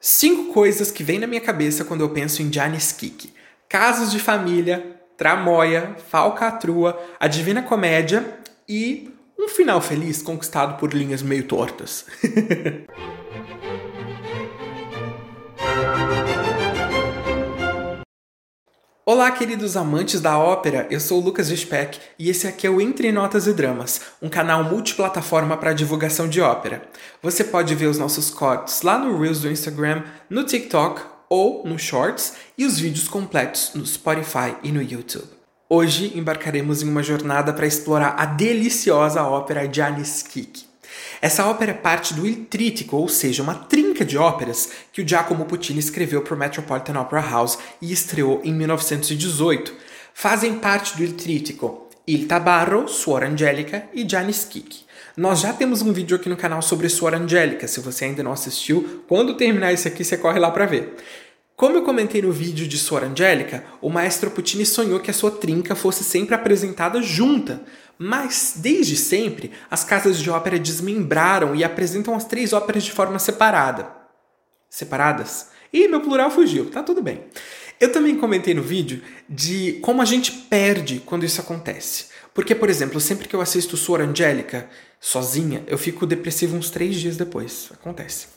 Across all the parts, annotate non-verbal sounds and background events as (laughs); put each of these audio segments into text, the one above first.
Cinco coisas que vêm na minha cabeça quando eu penso em Janis Kik. Casos de família, tramóia, falcatrua, a divina comédia e um final feliz conquistado por linhas meio tortas. (laughs) Olá, queridos amantes da ópera, eu sou o Lucas Speck e esse aqui é o Entre Notas e Dramas, um canal multiplataforma para divulgação de ópera. Você pode ver os nossos cortes lá no Reels do Instagram, no TikTok ou no Shorts e os vídeos completos no Spotify e no YouTube. Hoje embarcaremos em uma jornada para explorar a deliciosa ópera Janis Kik. Essa ópera é parte do Il Trítico, ou seja, uma trinca de óperas que o Giacomo Puccini escreveu para o Metropolitan Opera House e estreou em 1918. Fazem parte do Il Trítico Il Tabarro, Suora Angélica e Janis Kik. Nós já temos um vídeo aqui no canal sobre Suora Angélica, se você ainda não assistiu, quando terminar esse aqui você corre lá para ver. Como eu comentei no vídeo de Suora Angélica, o maestro Puccini sonhou que a sua trinca fosse sempre apresentada junta, mas, desde sempre, as casas de ópera desmembraram e apresentam as três óperas de forma separada. Separadas? Ih, meu plural fugiu, tá tudo bem. Eu também comentei no vídeo de como a gente perde quando isso acontece. Porque, por exemplo, sempre que eu assisto Suor Angélica sozinha, eu fico depressivo uns três dias depois. Acontece.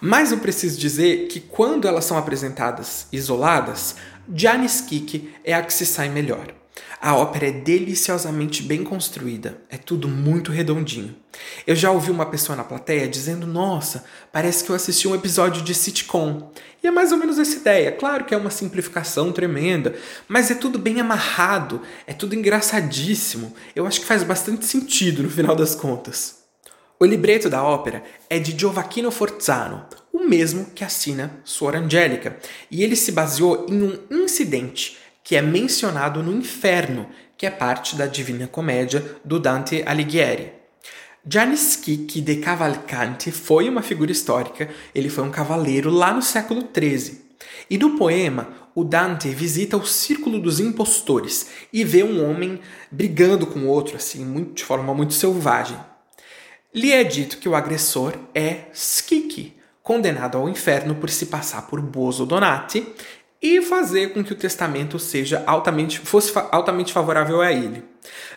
Mas eu preciso dizer que quando elas são apresentadas isoladas, Janis Kik é a que se sai melhor. A ópera é deliciosamente bem construída, é tudo muito redondinho. Eu já ouvi uma pessoa na plateia dizendo: Nossa, parece que eu assisti um episódio de sitcom. E é mais ou menos essa ideia. Claro que é uma simplificação tremenda, mas é tudo bem amarrado, é tudo engraçadíssimo. Eu acho que faz bastante sentido no final das contas. O libreto da ópera é de Giovacchino Forzano, o mesmo que assina Suor Angélica, e ele se baseou em um incidente que é mencionado no Inferno, que é parte da Divina Comédia do Dante Alighieri. Giannis Schicchi de Cavalcanti foi uma figura histórica, ele foi um cavaleiro lá no século XIII. E no poema, o Dante visita o círculo dos impostores e vê um homem brigando com outro, assim, muito, de forma muito selvagem. Lhe é dito que o agressor é Schicchi, condenado ao inferno por se passar por Bozo Donati e fazer com que o testamento seja altamente, fosse altamente favorável a ele.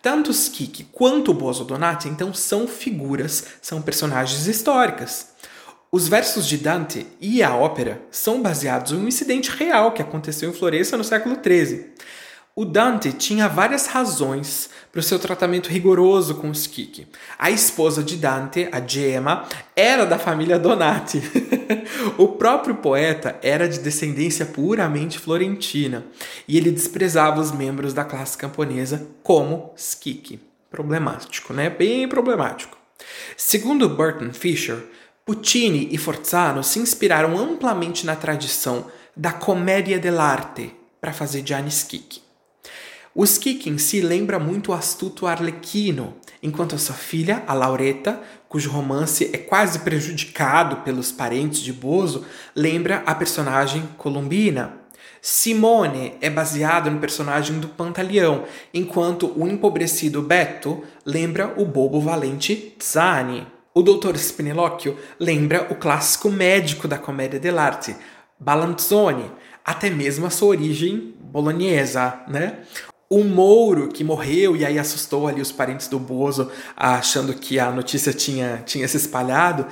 Tanto Skik quanto Bozo Donati, então, são figuras, são personagens históricas. Os versos de Dante e a ópera são baseados em um incidente real que aconteceu em Florença no século XIII. O Dante tinha várias razões para o seu tratamento rigoroso com Skik. A esposa de Dante, a Gemma, era da família Donati. (laughs) o próprio poeta era de descendência puramente florentina e ele desprezava os membros da classe camponesa como Skik. Problemático, né? Bem problemático. Segundo Burton Fisher, Puccini e Forzano se inspiraram amplamente na tradição da commedia dell'arte para fazer Gianni Schicchi. O Skik em si lembra muito o astuto Arlequino, enquanto sua filha, a Laureta, cujo romance é quase prejudicado pelos parentes de Bozo, lembra a personagem Columbina. Simone é baseado no personagem do Pantaleão, enquanto o empobrecido Beto lembra o bobo valente Zani. O Doutor Spinelocchio lembra o clássico médico da comédia dell'arte, Balanzone, até mesmo a sua origem bolonhesa, né? O Mouro, que morreu e aí assustou ali os parentes do Bozo, achando que a notícia tinha, tinha se espalhado,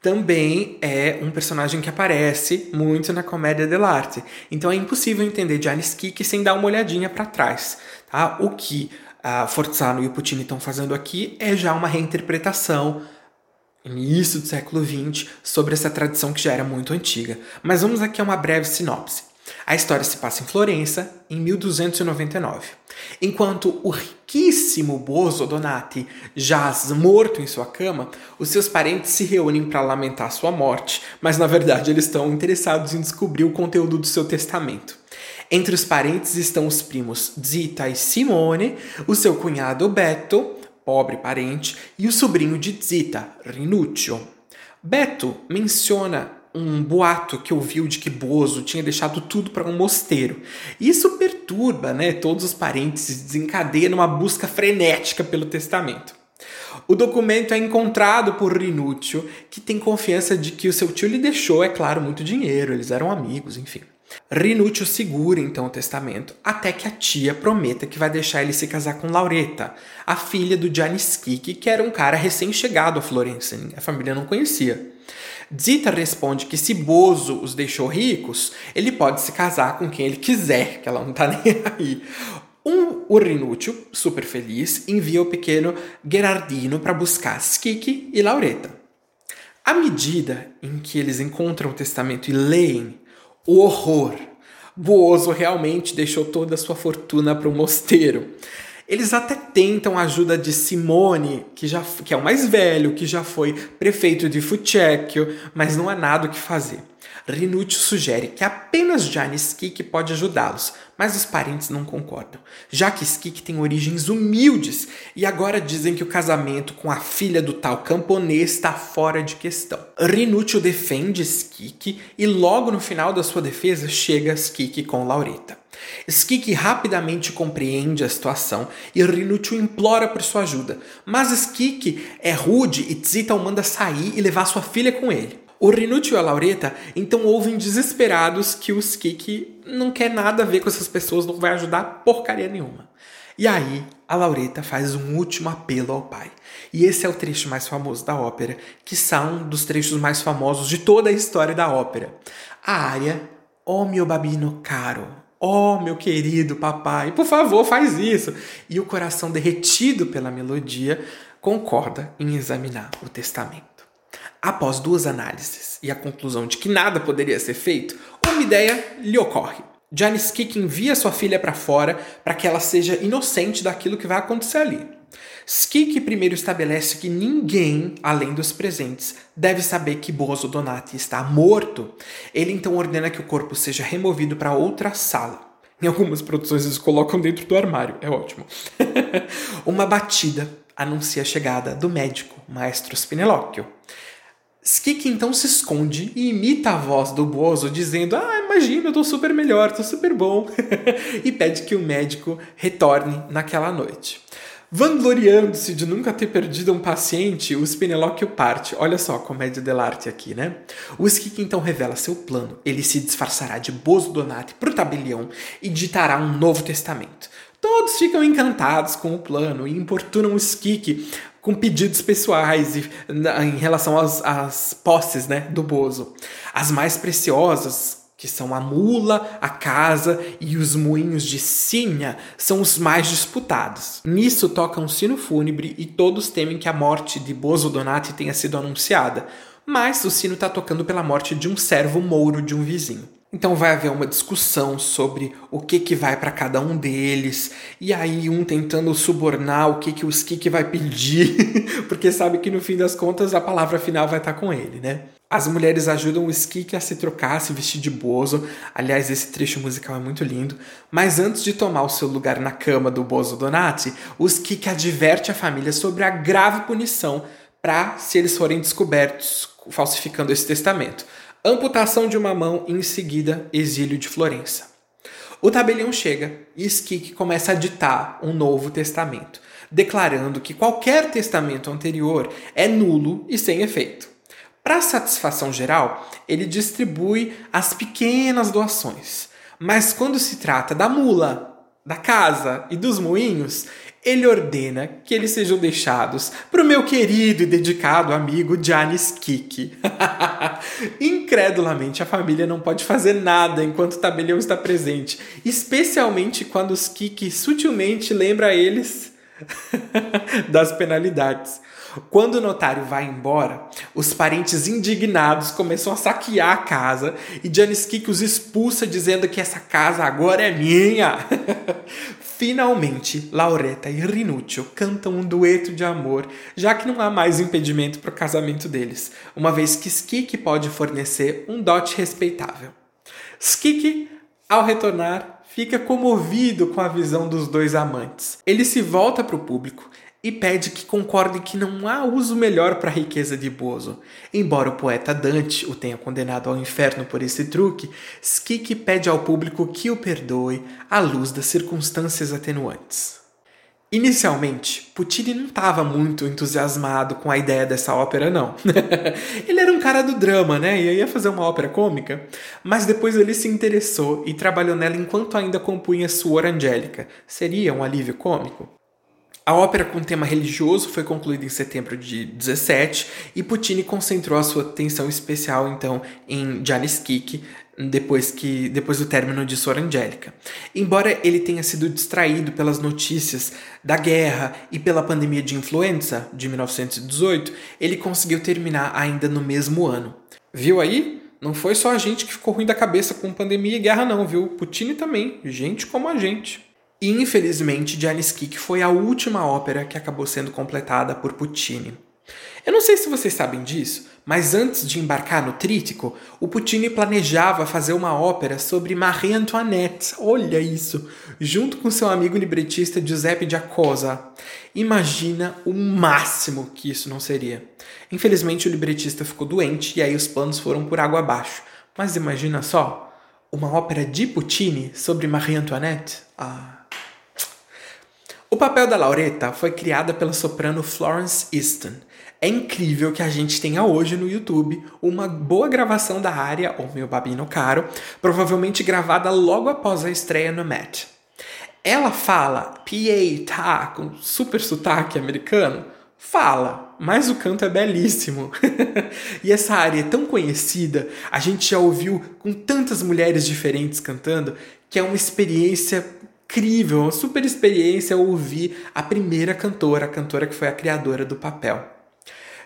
também é um personagem que aparece muito na comédia dell'arte. Então é impossível entender Giannis Kik sem dar uma olhadinha para trás. Tá? O que a Forzano e o Puccini estão fazendo aqui é já uma reinterpretação início do século XX sobre essa tradição que já era muito antiga. Mas vamos aqui a uma breve sinopse. A história se passa em Florença, em 1299. Enquanto o riquíssimo Bozo Donati jaz morto em sua cama, os seus parentes se reúnem para lamentar sua morte, mas na verdade eles estão interessados em descobrir o conteúdo do seu testamento. Entre os parentes estão os primos Zita e Simone, o seu cunhado Beto, pobre parente, e o sobrinho de Zita, Rinuccio. Beto menciona um boato que ouviu de que Bozo tinha deixado tudo para um mosteiro. Isso perturba né, todos os parentes e desencadeia numa busca frenética pelo testamento. O documento é encontrado por Rinúcio, que tem confiança de que o seu tio lhe deixou, é claro, muito dinheiro, eles eram amigos, enfim. Rinúcio segura então o testamento até que a tia prometa que vai deixar ele se casar com Laureta, a filha do Giannis Kiki, que era um cara recém-chegado a Florença, a família não conhecia. Zita responde que se Bozo os deixou ricos, ele pode se casar com quem ele quiser, que ela não tá (laughs) nem aí. Um Urrinúcio, super feliz, envia o pequeno Gerardino para buscar Skiki e Laureta. À medida em que eles encontram o testamento e leem, o horror. Bozo realmente deixou toda a sua fortuna para o mosteiro. Eles até tentam a ajuda de Simone, que, já, que é o mais velho, que já foi prefeito de Fucecchio, mas não há nada o que fazer. Rinuccio sugere que apenas Gianni Skik pode ajudá-los, mas os parentes não concordam, já que Skik tem origens humildes e agora dizem que o casamento com a filha do tal camponês está fora de questão. Rinuccio defende Skik e logo no final da sua defesa chega Skik com Laureta. Skik rapidamente compreende a situação e Rinuccio implora por sua ajuda, mas Skik é rude e Tzita o manda sair e levar sua filha com ele. O Rinuccio e a Laureta então ouvem desesperados que o Skik não quer nada a ver com essas pessoas, não vai ajudar porcaria nenhuma. E aí, a Laureta faz um último apelo ao pai. E esse é o trecho mais famoso da ópera, que são dos trechos mais famosos de toda a história da ópera. A área Oh meu babino caro, oh meu querido papai, por favor, faz isso. E o coração derretido pela melodia concorda em examinar o testamento. Após duas análises e a conclusão de que nada poderia ser feito, uma ideia lhe ocorre. Janice Kick envia sua filha para fora para que ela seja inocente daquilo que vai acontecer ali. Skik primeiro estabelece que ninguém, além dos presentes, deve saber que Bozo Donati está morto. Ele então ordena que o corpo seja removido para outra sala. Em algumas produções eles colocam dentro do armário, é ótimo. (laughs) Uma batida anuncia a chegada do médico, Maestro Spinelocchio. Skik então se esconde e imita a voz do Bozo dizendo: Ah, imagina, eu tô super melhor, tô super bom. (laughs) e pede que o médico retorne naquela noite. Vangloriando-se de nunca ter perdido um paciente, o Spinelocchio parte. Olha só a comédia dell'arte aqui, né? O Skik então revela seu plano. Ele se disfarçará de Bozo Donati pro tabelião e ditará um novo testamento. Todos ficam encantados com o plano e importunam o Skik com pedidos pessoais em relação às, às posses né, do Bozo. As mais preciosas, que são a mula, a casa e os moinhos de Sinha, são os mais disputados. Nisso toca um sino fúnebre e todos temem que a morte de Bozo Donati tenha sido anunciada, mas o sino está tocando pela morte de um servo mouro de um vizinho. Então vai haver uma discussão sobre o que que vai para cada um deles, e aí um tentando subornar o que que o Skik vai pedir, (laughs) porque sabe que no fim das contas a palavra final vai estar tá com ele, né? As mulheres ajudam o Skik a se trocar, a se vestir de Bozo. Aliás, esse trecho musical é muito lindo. Mas antes de tomar o seu lugar na cama do Bozo Donati, o Skik adverte a família sobre a grave punição para se eles forem descobertos falsificando esse testamento amputação de uma mão e em seguida exílio de Florença. O tabelião chega e Skik começa a ditar um novo testamento, declarando que qualquer testamento anterior é nulo e sem efeito. Para satisfação geral, ele distribui as pequenas doações, mas quando se trata da mula, da casa e dos moinhos, ele ordena que eles sejam deixados para o meu querido e dedicado amigo Janis Kiki. (laughs) Incredulamente, a família não pode fazer nada enquanto o tabelião está presente, especialmente quando os Kiki sutilmente lembra eles (laughs) das penalidades. Quando o notário vai embora, os parentes indignados começam a saquear a casa e Janis Kik os expulsa dizendo que essa casa agora é minha. (laughs) Finalmente, Laureta e Rinuccio cantam um dueto de amor, já que não há mais impedimento para o casamento deles, uma vez que Skik pode fornecer um dote respeitável. Skik, ao retornar, fica comovido com a visão dos dois amantes. Ele se volta para o público e pede que concordem que não há uso melhor para a riqueza de Bozo. Embora o poeta Dante o tenha condenado ao inferno por esse truque, Skik pede ao público que o perdoe à luz das circunstâncias atenuantes. Inicialmente, Puccini não estava muito entusiasmado com a ideia dessa ópera, não. (laughs) ele era um cara do drama, né? E ia fazer uma ópera cômica. Mas depois ele se interessou e trabalhou nela enquanto ainda compunha Suor Angélica. Seria um alívio cômico? A ópera com tema religioso foi concluída em setembro de 17 e Puccini concentrou a sua atenção especial então em Janis Kik, depois, que, depois do término de Sor Angélica. Embora ele tenha sido distraído pelas notícias da guerra e pela pandemia de influenza de 1918, ele conseguiu terminar ainda no mesmo ano. Viu aí? Não foi só a gente que ficou ruim da cabeça com pandemia e guerra, não, viu? Puccini também, gente como a gente. E infelizmente, Janis Kik foi a última ópera que acabou sendo completada por Puccini. Eu não sei se vocês sabem disso, mas antes de embarcar no Trítico, o Puccini planejava fazer uma ópera sobre Marie Antoinette. Olha isso! Junto com seu amigo libretista Giuseppe Giacosa. Imagina o máximo que isso não seria. Infelizmente, o libretista ficou doente e aí os planos foram por água abaixo. Mas imagina só, uma ópera de Puccini sobre Marie Antoinette? Ah. Papel da Lauretta foi criada pela soprano Florence Easton é incrível que a gente tenha hoje no YouTube uma boa gravação da área, O Meu Babino Caro, provavelmente gravada logo após a estreia no Met. Ela fala PA, tá, com super sotaque americano? Fala, mas o canto é belíssimo. (laughs) e essa área é tão conhecida, a gente já ouviu com tantas mulheres diferentes cantando, que é uma experiência incrível, uma super experiência ouvir a primeira cantora, a cantora que foi a criadora do papel.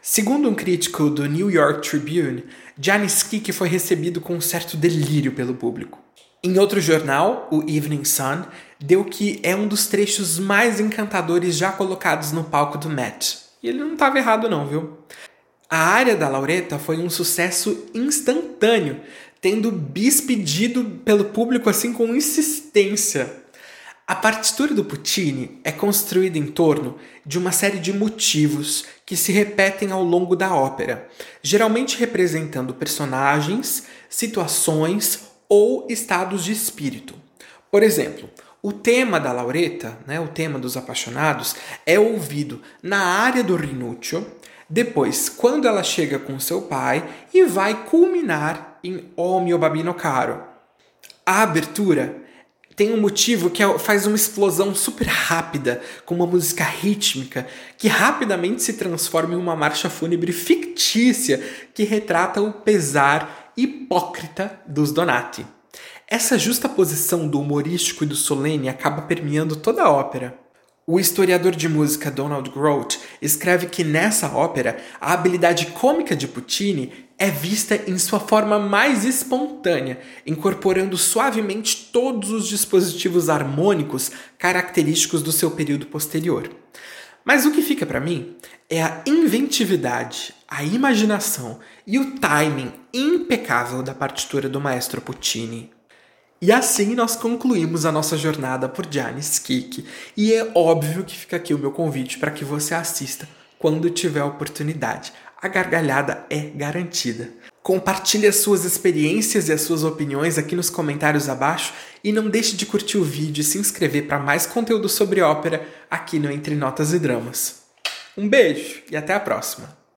Segundo um crítico do New York Tribune, Janis Kik foi recebido com um certo delírio pelo público. Em outro jornal, o Evening Sun, deu que é um dos trechos mais encantadores já colocados no palco do Met. E ele não estava errado não, viu? A área da Laureta foi um sucesso instantâneo, tendo bis pedido pelo público assim com insistência. A partitura do Puccini é construída em torno de uma série de motivos que se repetem ao longo da ópera, geralmente representando personagens, situações ou estados de espírito. Por exemplo, o tema da Laureta, né, o tema dos apaixonados, é ouvido na área do Rinuccio, depois, quando ela chega com seu pai, e vai culminar em O mio babino caro. A abertura tem um motivo que é, faz uma explosão super rápida, com uma música rítmica, que rapidamente se transforma em uma marcha fúnebre fictícia que retrata o pesar hipócrita dos Donati. Essa justa posição do humorístico e do solene acaba permeando toda a ópera. O historiador de música Donald Grote escreve que nessa ópera a habilidade cômica de Puccini é vista em sua forma mais espontânea, incorporando suavemente todos os dispositivos harmônicos característicos do seu período posterior. Mas o que fica para mim é a inventividade, a imaginação e o timing impecável da partitura do maestro Puccini. E assim nós concluímos a nossa jornada por Janis Kik, e é óbvio que fica aqui o meu convite para que você assista quando tiver oportunidade. A gargalhada é garantida. Compartilhe as suas experiências e as suas opiniões aqui nos comentários abaixo e não deixe de curtir o vídeo e se inscrever para mais conteúdo sobre ópera aqui no Entre Notas e Dramas. Um beijo e até a próxima!